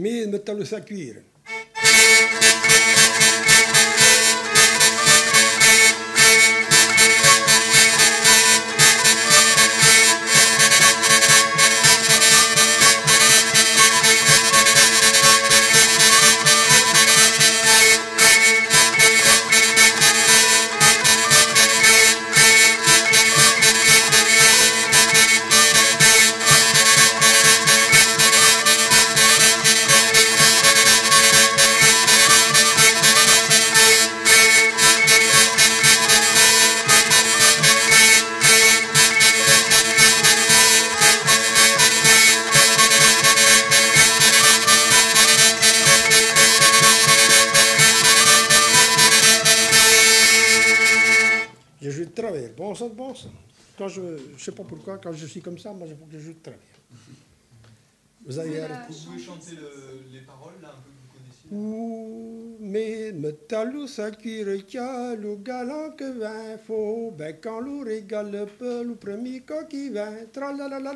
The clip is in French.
Mais me talo sa Je joue de travers. Bon sang, bon sang. Quand je ne sais pas pourquoi, quand je suis comme ça, moi, je faut que je joue de travers. Vous avez Vous arrêté. pouvez chanter le- les paroles là, un peu que vous connaissiez Ouh, mais me talou sa cuire loup galant que vin faux, ben quand l'ou régale le peu, premier coq qui vin, tralalalala,